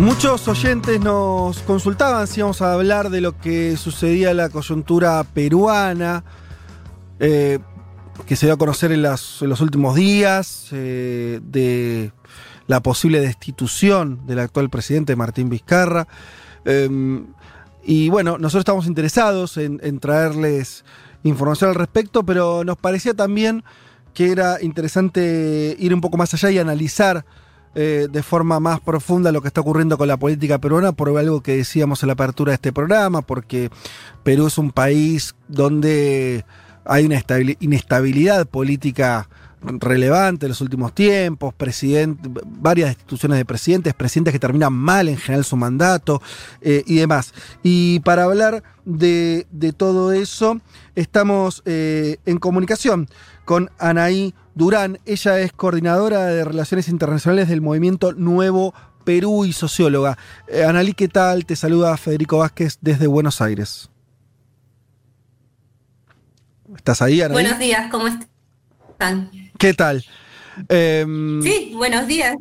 Muchos oyentes nos consultaban si íbamos a hablar de lo que sucedía en la coyuntura peruana, eh, que se dio a conocer en, los últimos días, eh, de la posible destitución del actual presidente Martín Vizcarra. Eh, y bueno, nosotros estamos interesados en traerles información al respecto, pero nos parecía también que era interesante ir un poco más allá y analizar eh, de forma más profunda lo que está ocurriendo con la política peruana por algo que decíamos en la apertura de este programa, porque Perú es un país donde hay una estabil- inestabilidad política relevante en los últimos tiempos, presidente, varias destituciones de presidentes, presidentes que terminan mal en general su mandato eh, y demás. Y para hablar de, todo eso, estamos eh, en comunicación con Anaí Durán. Ella es coordinadora de Relaciones Internacionales del Movimiento Nuevo Perú y socióloga. Eh, Analí, ¿qué tal? Te saluda Federico Vázquez desde Buenos Aires. ¿Estás ahí, Anaí? Buenos días, ¿cómo están? ¿Qué tal? Em, Sí, buenos días.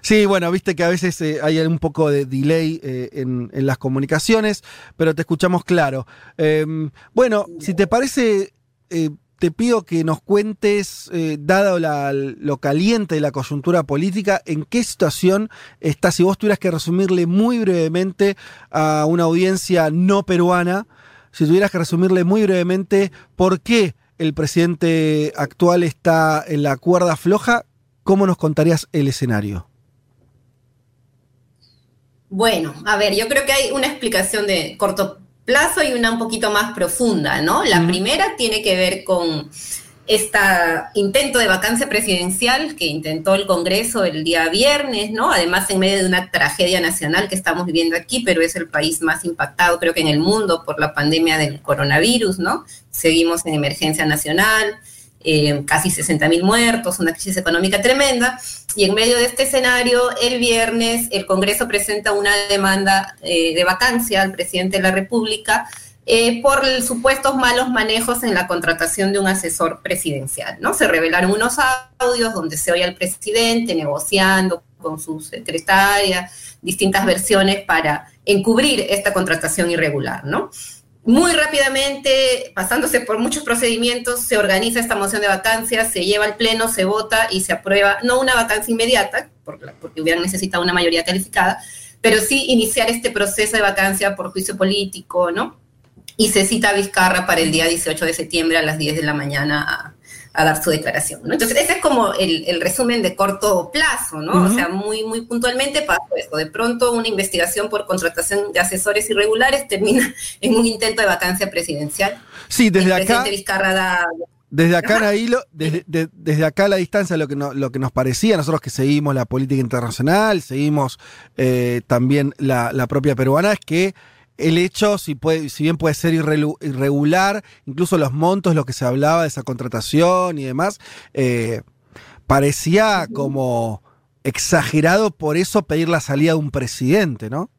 Sí, bueno, viste que a veces eh, hay un poco de delay eh, en, en las comunicaciones, pero te escuchamos claro. Em, bueno, si te parece, eh, te pido que nos cuentes, dado la- lo caliente de la coyuntura política, en qué situación está, si vos tuvieras que resumirle muy brevemente a una audiencia no peruana, si tuvieras que resumirle muy brevemente por qué el presidente actual está en la cuerda floja, ¿cómo nos contarías el escenario? Bueno, a ver, yo creo que hay una explicación de corto plazo y una un poquito más profunda, ¿no? La primera tiene que ver con este intento de vacancia presidencial que intentó el Congreso el día viernes, ¿no? Además, en medio de una tragedia nacional que estamos viviendo aquí, pero es el país más impactado, creo que en el mundo, por la pandemia del coronavirus, ¿no? Seguimos en emergencia nacional, eh, casi 60 mil muertos, una crisis económica tremenda. Y en medio de este escenario, el viernes el Congreso presenta una demanda eh, de vacancia al presidente de la República eh, por supuestos malos manejos en la contratación de un asesor presidencial. ¿no? Se revelaron unos audios donde se oye al presidente negociando con su secretaria distintas versiones para encubrir esta contratación irregular. ¿no? Muy rápidamente, pasándose por muchos procedimientos, se organiza esta moción de vacancia, se lleva al Pleno, se vota y se aprueba, no una vacancia inmediata, porque hubieran necesitado una mayoría calificada, pero sí iniciar este proceso de vacancia por juicio político, ¿no? Y se cita a Vizcarra para el día 18 de septiembre a las 10 de la mañana a, a dar su declaración, ¿no? Entonces, ese es como el, el resumen de corto plazo, ¿no? O sea, muy, muy puntualmente pasó eso. De pronto, una investigación por contratación de asesores irregulares termina en un intento de vacancia presidencial. Sí, desde el acá, presidente Vizcarra da... desde acá. Nailo, desde, de- desde acá a la distancia, lo que, no- lo que nos parecía, nosotros que seguimos la política internacional, seguimos eh, también la, la propia peruana, es que el hecho, si, puede, si bien puede ser irregular, incluso los montos, lo que se hablaba de esa contratación y demás, eh, parecía como exagerado por eso pedir la salida de un presidente, ¿no?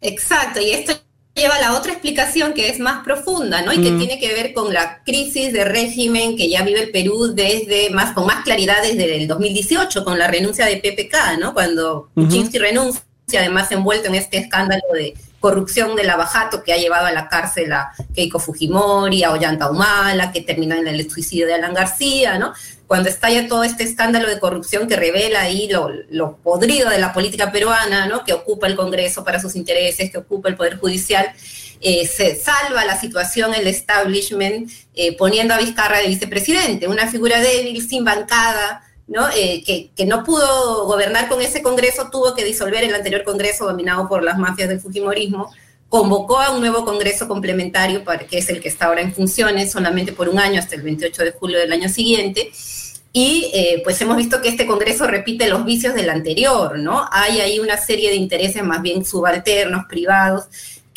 Exacto, y esto lleva a la otra explicación que es más profunda, ¿no? Y que tiene que ver con la crisis de régimen que ya vive el Perú desde más con más claridad desde el 2018 con la renuncia de PPK, ¿no? Cuando. Kuczynski renuncia, además envuelto en este escándalo de corrupción de la Bajato que ha llevado a la cárcel a Keiko Fujimori, a Ollanta Humala, que terminó en el suicidio de Alan García, ¿no? Cuando estalla todo este escándalo de corrupción que revela ahí lo, lo podrido de la política peruana, ¿no? Que ocupa el Congreso para sus intereses, que ocupa el Poder Judicial, eh, se salva la situación, el establishment, eh, poniendo a Vizcarra de vicepresidente, una figura débil, sin bancada, ¿no? Eh, que, no pudo gobernar con ese Congreso, tuvo que disolver el anterior Congreso dominado por las mafias del Fujimorismo, convocó a un nuevo Congreso complementario, para, que es el que está ahora en funciones, solamente por un año, hasta el 28 de julio del año siguiente, Y eh, pues hemos visto que este Congreso repite los vicios del anterior, ¿no? Hay ahí una serie de intereses más bien subalternos, privados,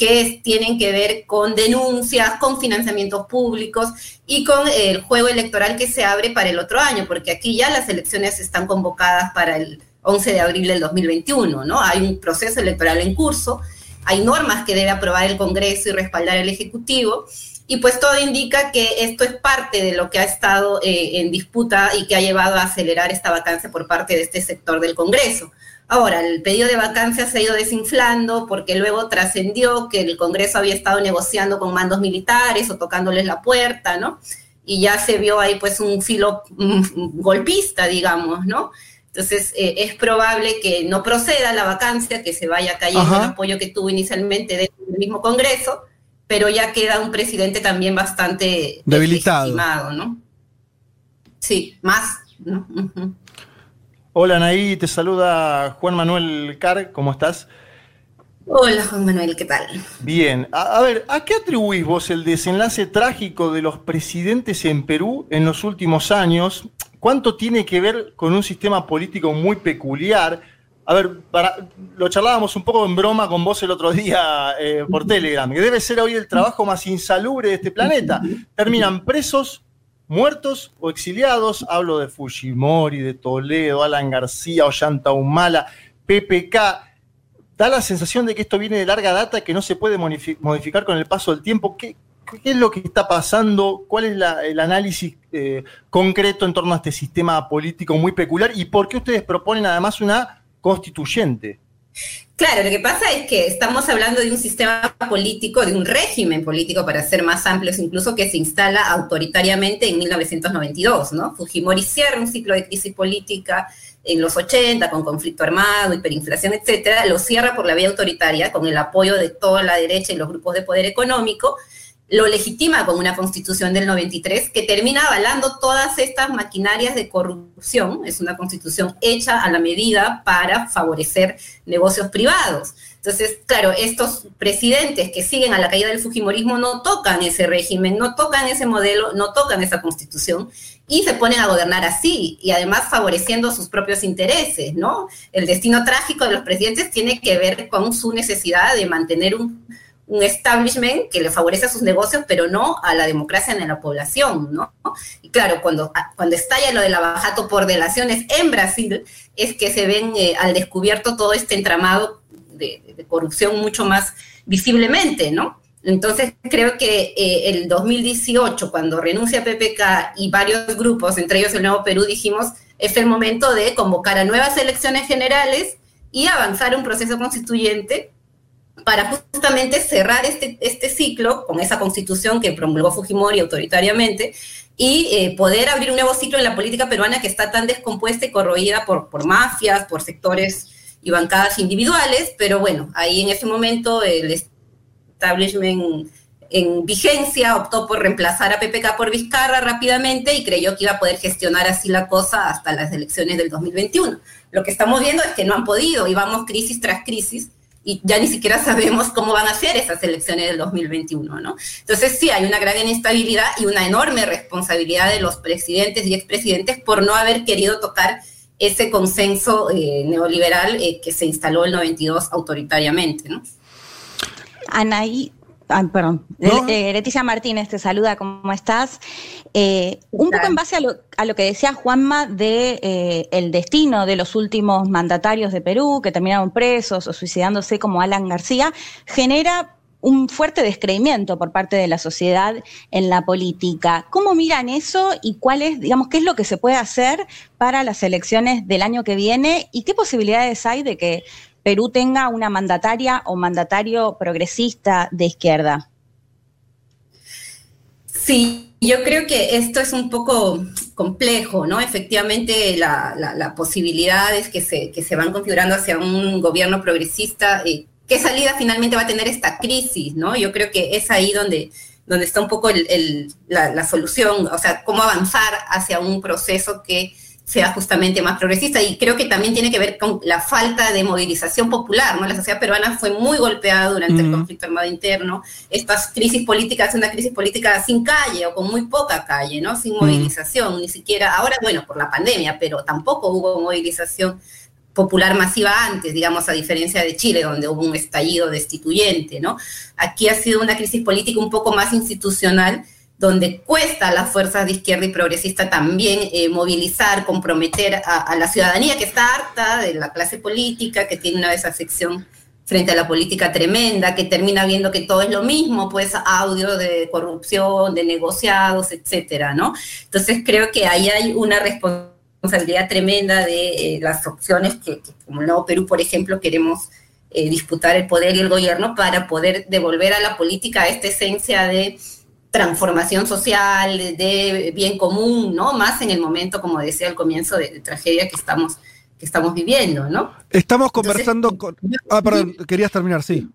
que tienen que ver con denuncias, con financiamientos públicos y con el juego electoral que se abre para el otro año, porque aquí ya las elecciones están convocadas para el 11 de abril del 2021, ¿no? Hay un proceso electoral en curso, hay normas que debe aprobar el Congreso y respaldar el Ejecutivo, y pues todo indica que esto es parte de lo que ha estado eh, en disputa y que ha llevado a acelerar esta vacancia por parte de este sector del Congreso. Ahora, el pedido de vacancia se ha ido desinflando porque luego trascendió que el Congreso había estado negociando con mandos militares o tocándoles la puerta, ¿no? Y ya se vio ahí pues un filo mm, golpista, digamos, ¿no? Entonces, eh, es probable que no proceda la vacancia, que se vaya cayendo el apoyo que tuvo inicialmente del mismo Congreso, pero ya queda un presidente también bastante debilitado, ¿no? Sí, más. Hola Anaí, te saluda Juan Manuel Car, ¿cómo estás? Hola Juan Manuel, ¿qué tal? Bien, a, ver, ¿a qué atribuís vos el desenlace trágico de los presidentes en Perú en los últimos años? ¿Cuánto tiene que ver con un sistema político muy peculiar? A ver, para, lo charlábamos un poco en broma con vos el otro día eh, por Telegram, que debe ser hoy el trabajo más insalubre de este planeta. Terminan presos, muertos o exiliados. Hablo de Fujimori, de Toledo, Alan García, Ollanta Humala, PPK. Da la sensación de que esto viene de larga data, que no se puede modificar con el paso del tiempo. ¿Qué, es lo que está pasando? ¿Cuál es el análisis eh, concreto en torno a este sistema político muy peculiar? ¿Y por qué ustedes proponen además una constituyente. Claro, lo que pasa es que estamos hablando de un sistema político, de un régimen político, para ser más amplios, incluso que se instala autoritariamente en 1992, ¿no? Fujimori cierra un ciclo de crisis política en los 80, con conflicto armado, hiperinflación, etcétera, lo cierra por la vía autoritaria, con el apoyo de toda la derecha y los grupos de poder económico, lo legitima con una constitución del 93 que termina avalando todas estas maquinarias de corrupción. Es una constitución hecha a la medida para favorecer negocios privados. Entonces, claro, estos presidentes que siguen a la caída del Fujimorismo no tocan ese régimen, no tocan ese modelo, no tocan esa constitución y se ponen a gobernar así y además favoreciendo sus propios intereses, ¿no? El destino trágico de los presidentes tiene que ver con su necesidad de mantener un un establishment que le favorece a sus negocios, pero no a la democracia en la población, ¿no? Y claro, cuando, cuando estalla lo del abajato por delaciones en Brasil, es que se ven eh, al descubierto todo este entramado de, corrupción mucho más visiblemente, ¿no? Entonces creo que eh, el 2018, cuando renuncia PPK y varios grupos, entre ellos el Nuevo Perú, dijimos, es el momento de convocar a nuevas elecciones generales y avanzar un proceso constituyente para justamente cerrar este, este ciclo con esa constitución que promulgó Fujimori autoritariamente y eh, poder abrir un nuevo ciclo en la política peruana que está tan descompuesta y corroída por, por mafias, por sectores y bancadas individuales, pero bueno, ahí en ese momento el establishment en vigencia optó por reemplazar a PPK por Vizcarra rápidamente y creyó que iba a poder gestionar así la cosa hasta las elecciones del 2021. Lo que estamos viendo es que no han podido y vamos crisis tras crisis y ya ni siquiera sabemos cómo van a ser esas elecciones del 2021, ¿no? Entonces sí, hay una gran inestabilidad y una enorme responsabilidad de los presidentes y expresidentes por no haber querido tocar ese consenso eh, neoliberal eh, que se instaló el 92 autoritariamente, ¿no? Anaí, Ay, perdón. Eh, Leticia Martínez te saluda, ¿cómo estás? Eh, un poco en base a lo, que decía Juanma de eh, el destino de los últimos mandatarios de Perú que terminaron presos o suicidándose como Alan García, genera un fuerte descreimiento por parte de la sociedad en la política. ¿Cómo miran eso y cuál es, digamos, qué es lo que se puede hacer para las elecciones del año que viene y qué posibilidades hay de que Perú tenga una mandataria o mandatario progresista de izquierda? Sí, yo creo que esto es un poco complejo, ¿no? Efectivamente, la, posibilidad es que se, que se van configurando hacia un gobierno progresista. Eh, ¿Qué salida finalmente va a tener esta crisis, no? Yo creo que es ahí donde, donde está un poco la, la, solución, o sea, cómo avanzar hacia un proceso que sea justamente más progresista y creo que también tiene que ver con la falta de movilización popular, ¿no? La sociedad peruana fue muy golpeada durante el conflicto armado interno, estas crisis políticas, una crisis política sin calle o con muy poca calle, ¿no? Sin movilización, ni siquiera, ahora bueno, por la pandemia, pero tampoco hubo movilización popular masiva antes, digamos, a diferencia de Chile, donde hubo un estallido destituyente, ¿no? Aquí ha sido una crisis política un poco más institucional, donde cuesta a las fuerzas de izquierda y progresista también eh, movilizar, comprometer a, la ciudadanía que está harta de la clase política, que tiene una desafección frente a la política tremenda, que termina viendo que todo es lo mismo, pues audio de corrupción, de negociados, etcétera, ¿no? Entonces creo que ahí hay una responsabilidad tremenda de eh, las opciones que, como el Nuevo Perú, por ejemplo, queremos eh, disputar el poder y el gobierno para poder devolver a la política esta esencia de transformación social, de bien común, ¿no? Más en el momento, como decía al comienzo, de, tragedia que estamos, que estamos viviendo, ¿no? Estamos conversando con... Ah, perdón, querías terminar, sí.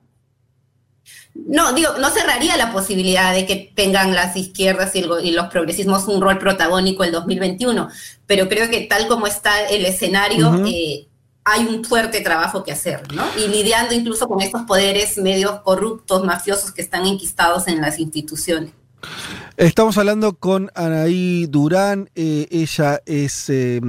No, digo, no cerraría la posibilidad de que tengan las izquierdas y, los progresismos un rol protagónico el 2021, pero creo que tal como está el escenario, eh, hay un fuerte trabajo que hacer, ¿no? Y lidiando incluso con estos poderes medios corruptos, mafiosos que están enquistados en las instituciones. Estamos hablando con Anaí Durán, eh, ella es eh,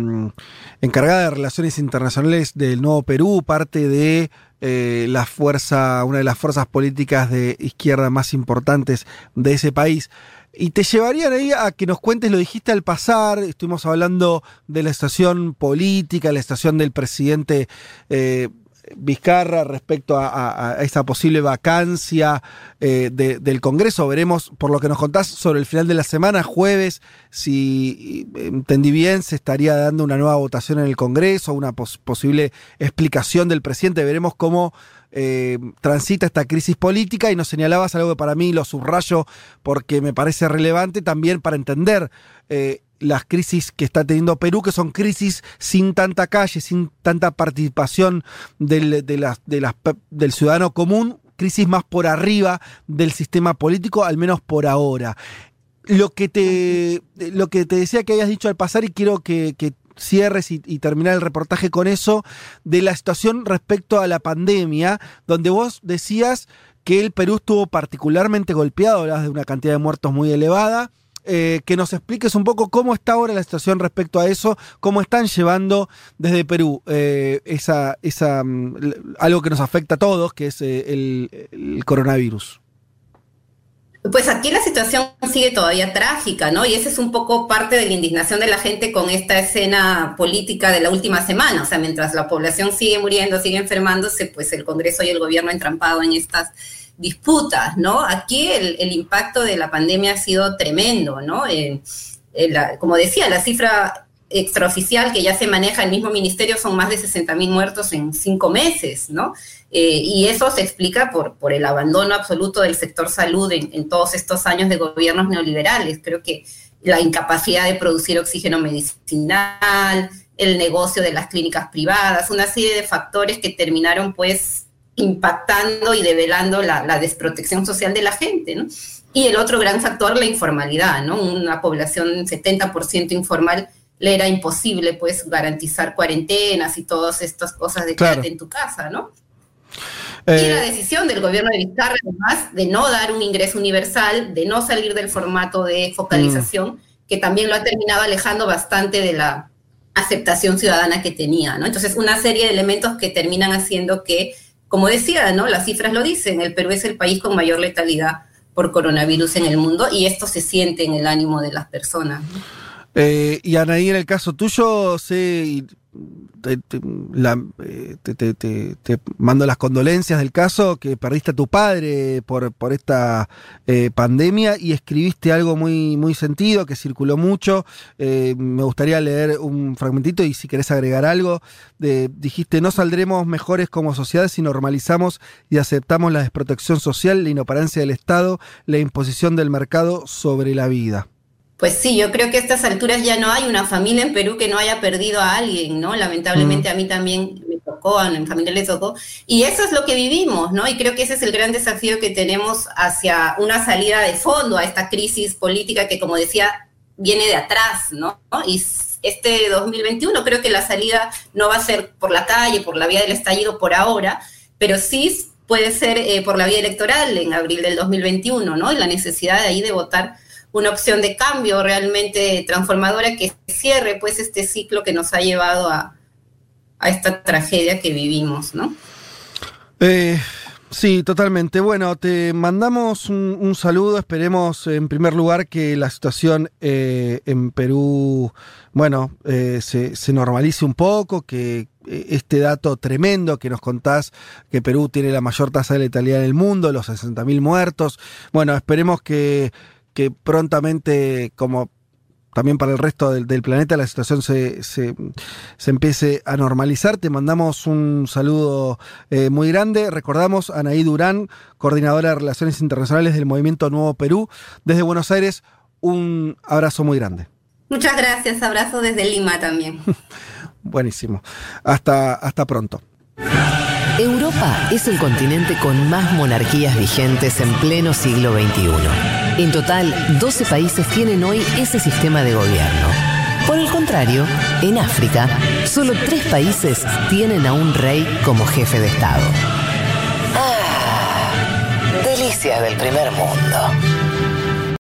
encargada de Relaciones Internacionales del Nuevo Perú, parte de eh, la fuerza, una de las fuerzas políticas de izquierda más importantes de ese país. Y te llevarían ahí a que nos cuentes, lo dijiste al pasar, estuvimos hablando de la estación política, la estación del presidente Vizcarra respecto a, esa posible vacancia eh, del Congreso. Veremos, por lo que nos contás, sobre el final de la semana, jueves, si entendí bien, se estaría dando una nueva votación en el Congreso, una posible explicación del presidente. Veremos cómo eh, transita esta crisis política y nos señalabas algo que para mí lo subrayo porque me parece relevante también para entender. Eh, las crisis que está teniendo Perú, que son crisis sin tanta calle, sin tanta participación del, de del ciudadano común, crisis más por arriba del sistema político, al menos por ahora. Lo que te, lo que te decía que hayas dicho al pasar y quiero que, cierres y, y, terminar el reportaje con eso, de la situación respecto a la pandemia, donde vos decías que el Perú estuvo particularmente golpeado, hablabas de una cantidad de muertos muy elevada, eh, que nos expliques un poco cómo está ahora la situación respecto a eso, cómo están llevando desde Perú eh, esa, mm, algo que nos afecta a todos, que es eh, el, coronavirus. Pues aquí la situación sigue todavía trágica, ¿no? Y esa es un poco parte de la indignación de la gente con esta escena política de la última semana. O sea, mientras la población sigue muriendo, sigue enfermándose, pues el Congreso y el gobierno entrampado en estas disputas, ¿no? Aquí el, impacto de la pandemia ha sido tremendo, ¿no? como decía, la cifra extraoficial que ya se maneja el mismo ministerio son más de 60 mil muertos en cinco meses, ¿no? Eh, y eso se explica por, por el abandono absoluto del sector salud en, en, todos estos años de gobiernos neoliberales. Creo que la incapacidad de producir oxígeno medicinal, el negocio de las clínicas privadas, una serie de factores que terminaron pues impactando y develando la, desprotección social de la gente, ¿no? Y el otro gran factor, la informalidad, ¿no? Una población 70% informal le era imposible, pues, garantizar cuarentenas y todas estas cosas de quedarte en tu casa, ¿no? y eh, la decisión del gobierno de Vizcarra, además, de no dar un ingreso universal, de no salir del formato de focalización, mm. que también lo ha terminado alejando bastante de la aceptación ciudadana que tenía, ¿no? Entonces, una serie de elementos que terminan haciendo que como decía, ¿no? Las cifras lo dicen, el Perú es el país con mayor letalidad por coronavirus en el mundo y esto se siente en el ánimo de las personas. Eh, y Anaí, en el caso tuyo, eh, te, mando las condolencias del caso que perdiste a tu padre por, esta eh, pandemia y escribiste algo muy, muy sentido que circuló mucho. Eh, me gustaría leer un fragmentito y si querés agregar algo. dijiste, no saldremos mejores como sociedad si normalizamos y aceptamos la desprotección social, la inoperancia del Estado, la imposición del mercado sobre la vida. Pues sí, yo creo que a estas alturas ya no hay una familia en Perú que no haya perdido a alguien, ¿no? Lamentablemente a mí también me tocó, a mi familia le tocó. Y eso es lo que vivimos, ¿no? Y creo que ese es el gran desafío que tenemos hacia una salida de fondo a esta crisis política que, como decía, viene de atrás, ¿no? Y este 2021. Creo que la salida no va a ser por la calle, por la vía del estallido por ahora, pero sí puede ser eh, por la vía electoral en abril del 2021, ¿no? Y la necesidad de ahí de votar una opción de cambio realmente transformadora que cierre pues este ciclo que nos ha llevado a, a esta tragedia que vivimos, ¿no? Eh, sí, totalmente. Bueno, te mandamos un, saludo. Esperemos, en primer lugar, que la situación eh, en Perú, bueno, eh, se, se, normalice un poco, que este dato tremendo que nos contás, que Perú tiene la mayor tasa de letalidad del mundo, los 60.000 muertos. Bueno, esperemos que, que prontamente, como también para el resto del, planeta la situación se, se, empiece a normalizar. Te mandamos un saludo eh, muy grande. Recordamos a Anaí Durán, coordinadora de Relaciones Internacionales del Movimiento Nuevo Perú. Desde Buenos Aires, un abrazo muy grande. Muchas gracias, abrazo desde Lima también. Buenísimo. Hasta, hasta pronto. Europa es el continente con más monarquías vigentes en pleno siglo XXI. En total, 12 países tienen hoy ese sistema de gobierno. Por el contrario, en África, solo tres países tienen a un rey como jefe de Estado. Ah, delicias del primer mundo.